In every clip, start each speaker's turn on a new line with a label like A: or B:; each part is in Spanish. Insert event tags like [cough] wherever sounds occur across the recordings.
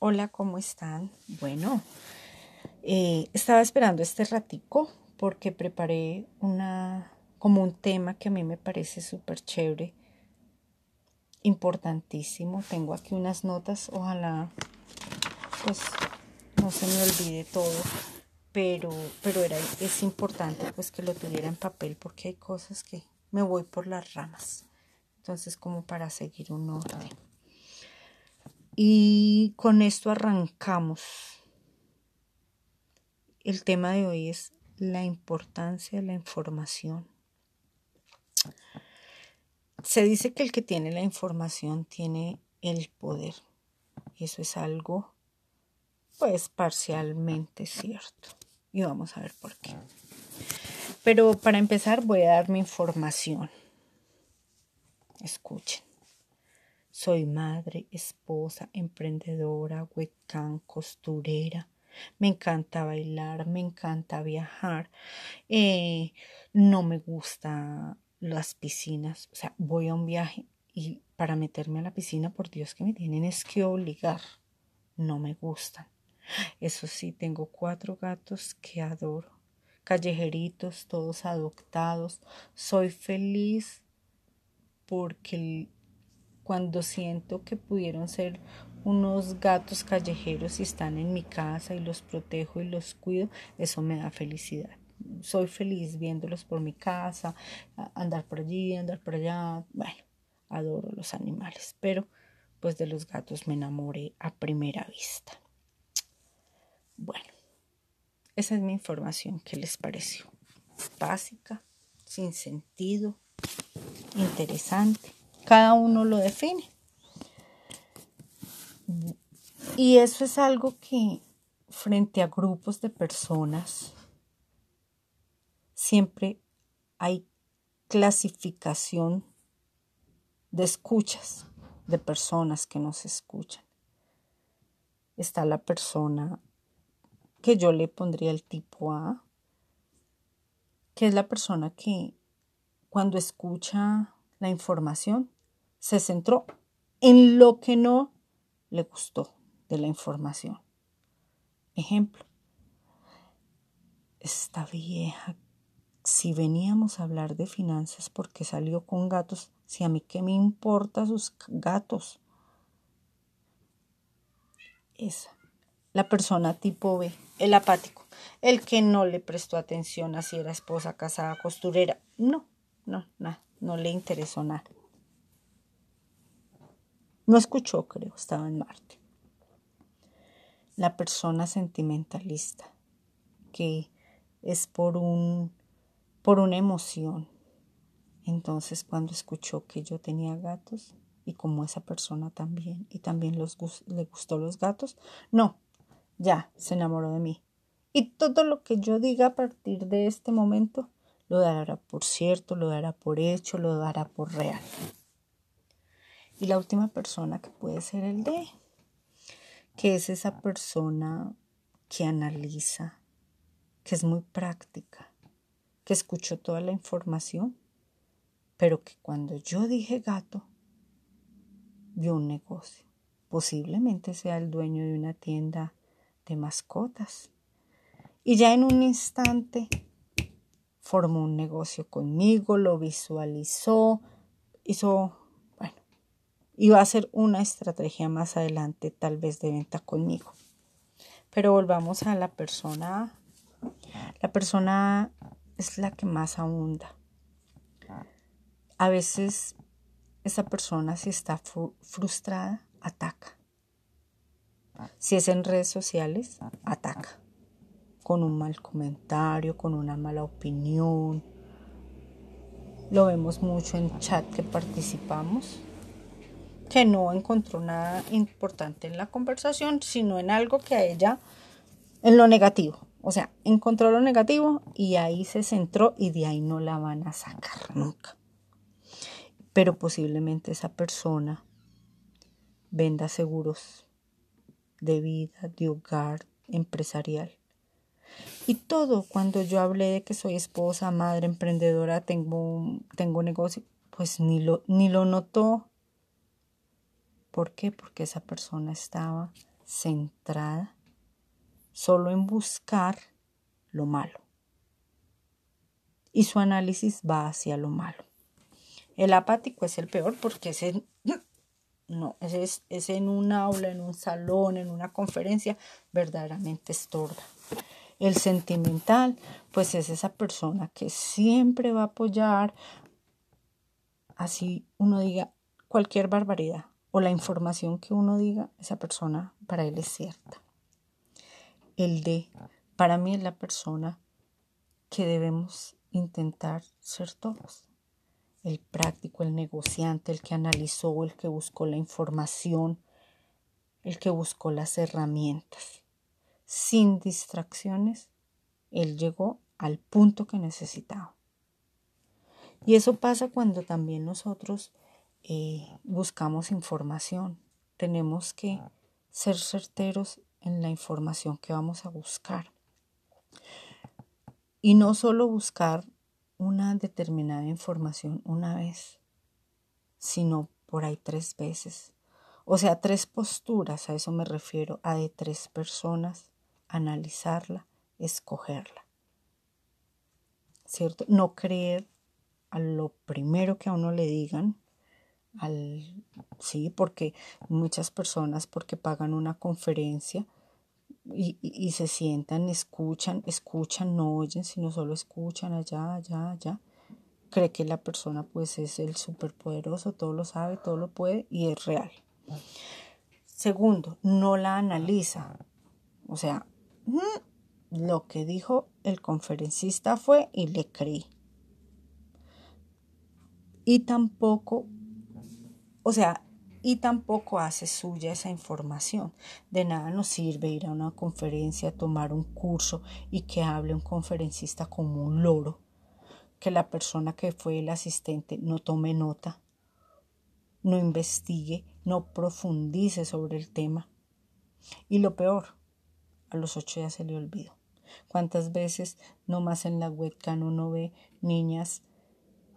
A: Hola, ¿cómo están? Bueno, eh, estaba esperando este ratico porque preparé una como un tema que a mí me parece súper chévere, importantísimo. Tengo aquí unas notas, ojalá pues no se me olvide todo, pero pero era es importante pues que lo tuviera en papel porque hay cosas que me voy por las ramas. Entonces, como para seguir un orden. Y con esto arrancamos. El tema de hoy es la importancia de la información. Se dice que el que tiene la información tiene el poder. Y eso es algo, pues, parcialmente cierto. Y vamos a ver por qué. Pero para empezar voy a dar mi información. Escuchen. Soy madre, esposa, emprendedora, webcam, costurera. Me encanta bailar, me encanta viajar. Eh, no me gustan las piscinas. O sea, voy a un viaje y para meterme a la piscina, por Dios que me tienen es que obligar. No me gustan. Eso sí, tengo cuatro gatos que adoro. Callejeritos, todos adoptados. Soy feliz porque cuando siento que pudieron ser unos gatos callejeros y están en mi casa y los protejo y los cuido, eso me da felicidad. Soy feliz viéndolos por mi casa, andar por allí, andar por allá. Bueno, adoro los animales, pero pues de los gatos me enamoré a primera vista. Bueno, esa es mi información. ¿Qué les pareció? Básica, sin sentido, interesante cada uno lo define. Y eso es algo que frente a grupos de personas siempre hay clasificación de escuchas de personas que nos escuchan. Está la persona que yo le pondría el tipo A, que es la persona que cuando escucha la información se centró en lo que no le gustó de la información. Ejemplo, esta vieja, si veníamos a hablar de finanzas porque salió con gatos, si a mí qué me importa sus gatos. Esa, la persona tipo B, el apático, el que no le prestó atención a si era esposa, casada, costurera. No, no, nada, no le interesó nada. No escuchó, creo, estaba en Marte. La persona sentimentalista, que es por un por una emoción. Entonces, cuando escuchó que yo tenía gatos y como esa persona también y también le gustó los gatos, no, ya se enamoró de mí. Y todo lo que yo diga a partir de este momento lo dará por cierto, lo dará por hecho, lo dará por real. Y la última persona que puede ser el D, que es esa persona que analiza, que es muy práctica, que escuchó toda la información, pero que cuando yo dije gato, vio un negocio. Posiblemente sea el dueño de una tienda de mascotas. Y ya en un instante formó un negocio conmigo, lo visualizó, hizo y va a ser una estrategia más adelante tal vez de venta conmigo. Pero volvamos a la persona. La persona es la que más abunda. A veces esa persona si está frustrada, ataca. Si es en redes sociales, ataca. Con un mal comentario, con una mala opinión. Lo vemos mucho en chat que participamos que no encontró nada importante en la conversación, sino en algo que a ella, en lo negativo. O sea, encontró lo negativo y ahí se centró y de ahí no la van a sacar nunca. Pero posiblemente esa persona venda seguros de vida, de hogar, empresarial. Y todo, cuando yo hablé de que soy esposa, madre, emprendedora, tengo, tengo negocio, pues ni lo, ni lo notó, ¿Por qué? Porque esa persona estaba centrada solo en buscar lo malo. Y su análisis va hacia lo malo. El apático es el peor porque ese, [clears throat] no, es, es en un aula, en un salón, en una conferencia, verdaderamente estorba. El sentimental, pues es esa persona que siempre va a apoyar, así uno diga cualquier barbaridad o la información que uno diga, esa persona para él es cierta. El de, para mí es la persona que debemos intentar ser todos. El práctico, el negociante, el que analizó, el que buscó la información, el que buscó las herramientas. Sin distracciones, él llegó al punto que necesitaba. Y eso pasa cuando también nosotros eh, buscamos información. Tenemos que ser certeros en la información que vamos a buscar. Y no solo buscar una determinada información una vez, sino por ahí tres veces. O sea, tres posturas, a eso me refiero, a de tres personas, analizarla, escogerla. ¿Cierto? No creer a lo primero que a uno le digan, al, sí, porque muchas personas, porque pagan una conferencia, y, se sientan, escuchan, escuchan, no oyen, sino solo escuchan allá, allá, allá. Cree que la persona pues es el superpoderoso, todo lo sabe, todo lo puede y es real. Segundo, no la analiza. O sea, mm, lo que dijo el conferencista fue y le creí. Y tampoco, o sea, y tampoco hace suya esa información. De nada nos sirve ir a una conferencia, tomar un curso y que hable un conferencista como un loro, que la persona que fue el asistente no tome nota, no investigue, no profundice sobre el tema. Y lo peor, a los ocho ya se le olvidó. ¿Cuántas veces nomás en la webcam uno ve niñas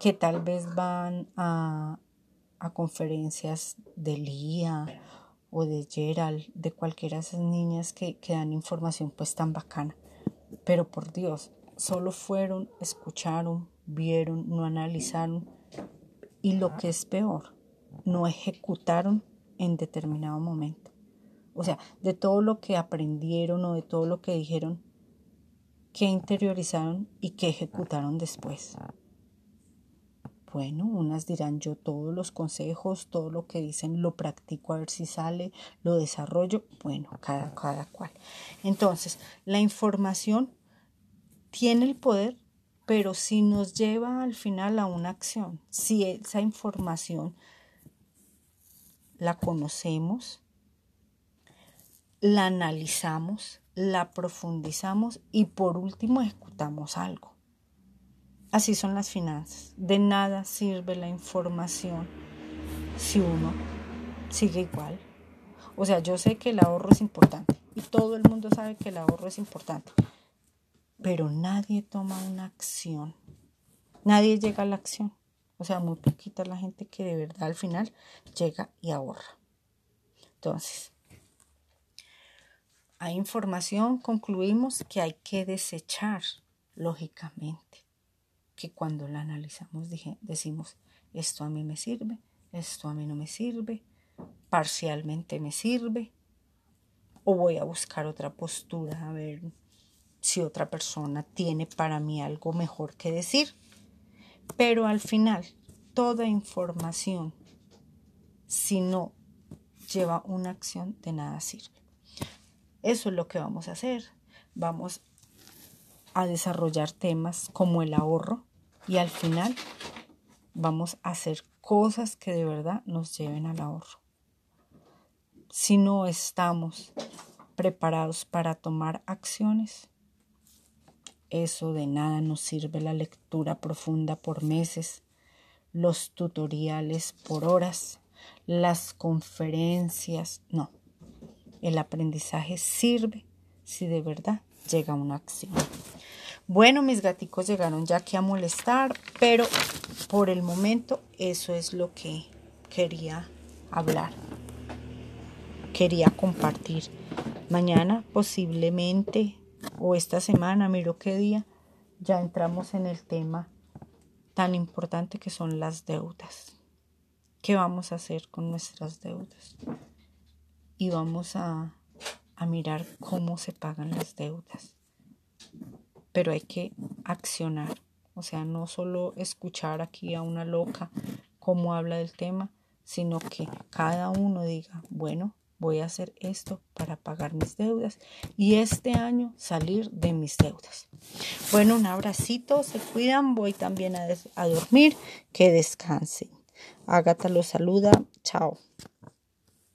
A: que tal vez van a, a conferencias de Lía o de Gerald, de cualquiera de esas niñas que, que dan información pues tan bacana. Pero por Dios, solo fueron, escucharon, vieron, no analizaron y lo que es peor, no ejecutaron en determinado momento. O sea, de todo lo que aprendieron o de todo lo que dijeron, que interiorizaron y que ejecutaron después. Bueno, unas dirán yo todos los consejos, todo lo que dicen lo practico a ver si sale, lo desarrollo. Bueno, cada, cada cual. Entonces, la información tiene el poder, pero si nos lleva al final a una acción, si esa información la conocemos, la analizamos, la profundizamos y por último ejecutamos algo. Así son las finanzas. De nada sirve la información si uno sigue igual. O sea, yo sé que el ahorro es importante y todo el mundo sabe que el ahorro es importante, pero nadie toma una acción. Nadie llega a la acción. O sea, muy poquita la gente que de verdad al final llega y ahorra. Entonces, hay información, concluimos que hay que desechar, lógicamente que cuando la analizamos dije, decimos, esto a mí me sirve, esto a mí no me sirve, parcialmente me sirve, o voy a buscar otra postura a ver si otra persona tiene para mí algo mejor que decir. Pero al final, toda información, si no lleva una acción, de nada sirve. Eso es lo que vamos a hacer. Vamos a desarrollar temas como el ahorro y al final vamos a hacer cosas que de verdad nos lleven al ahorro. Si no estamos preparados para tomar acciones, eso de nada nos sirve la lectura profunda por meses, los tutoriales por horas, las conferencias, no. El aprendizaje sirve si de verdad llega una acción. Bueno, mis gaticos llegaron ya aquí a molestar, pero por el momento eso es lo que quería hablar. quería compartir. Mañana posiblemente o esta semana, miro qué día, ya entramos en el tema tan importante que son las deudas. ¿Qué vamos a hacer con nuestras deudas? Y vamos a, a mirar cómo se pagan las deudas. Pero hay que accionar. O sea, no solo escuchar aquí a una loca cómo habla del tema, sino que cada uno diga, bueno, voy a hacer esto para pagar mis deudas y este año salir de mis deudas. Bueno, un abracito, se cuidan, voy también a, a dormir, que descansen. Agatha los saluda, chao.